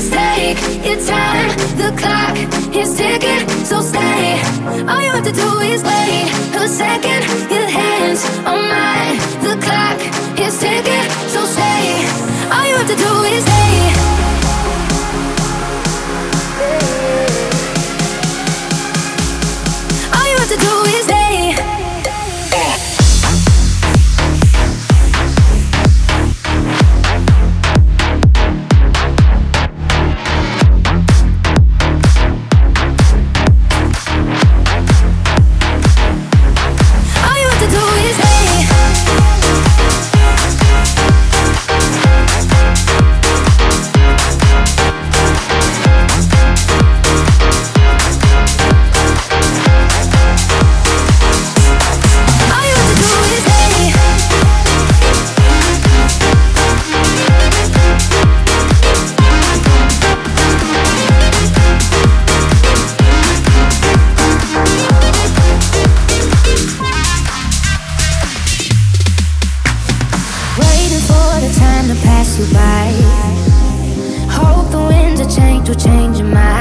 Just take your time, the clock is ticking, so stay. All you have to do is wait a second. Pass you by. Hope the winds of change will change your mind.